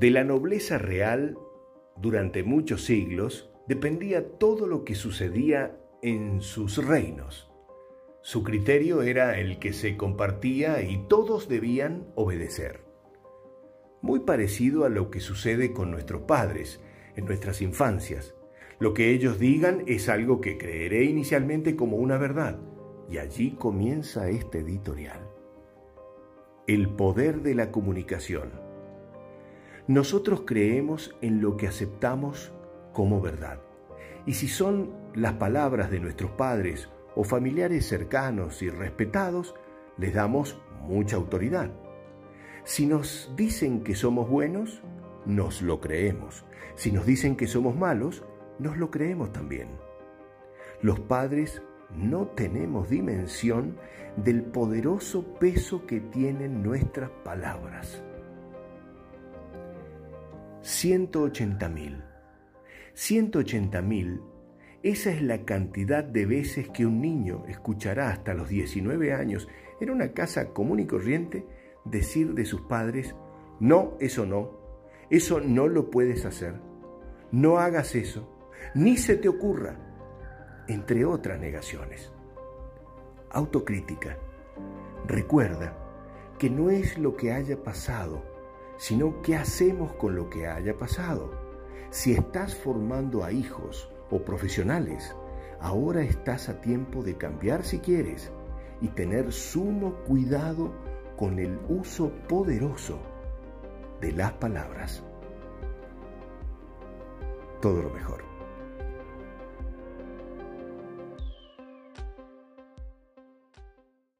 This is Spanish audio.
De la nobleza real, durante muchos siglos, dependía todo lo que sucedía en sus reinos. Su criterio era el que se compartía y todos debían obedecer. Muy parecido a lo que sucede con nuestros padres en nuestras infancias. Lo que ellos digan es algo que creeré inicialmente como una verdad. Y allí comienza este editorial. El poder de la comunicación. Nosotros creemos en lo que aceptamos como verdad. Y si son las palabras de nuestros padres o familiares cercanos y respetados, les damos mucha autoridad. Si nos dicen que somos buenos, nos lo creemos. Si nos dicen que somos malos, nos lo creemos también. Los padres no tenemos dimensión del poderoso peso que tienen nuestras palabras. 180 mil. 180 mil, esa es la cantidad de veces que un niño escuchará hasta los 19 años en una casa común y corriente decir de sus padres, no, eso no, eso no lo puedes hacer, no hagas eso, ni se te ocurra, entre otras negaciones. Autocrítica. Recuerda que no es lo que haya pasado, sino qué hacemos con lo que haya pasado. Si estás formando a hijos o profesionales, ahora estás a tiempo de cambiar si quieres y tener sumo cuidado con el uso poderoso de las palabras. Todo lo mejor.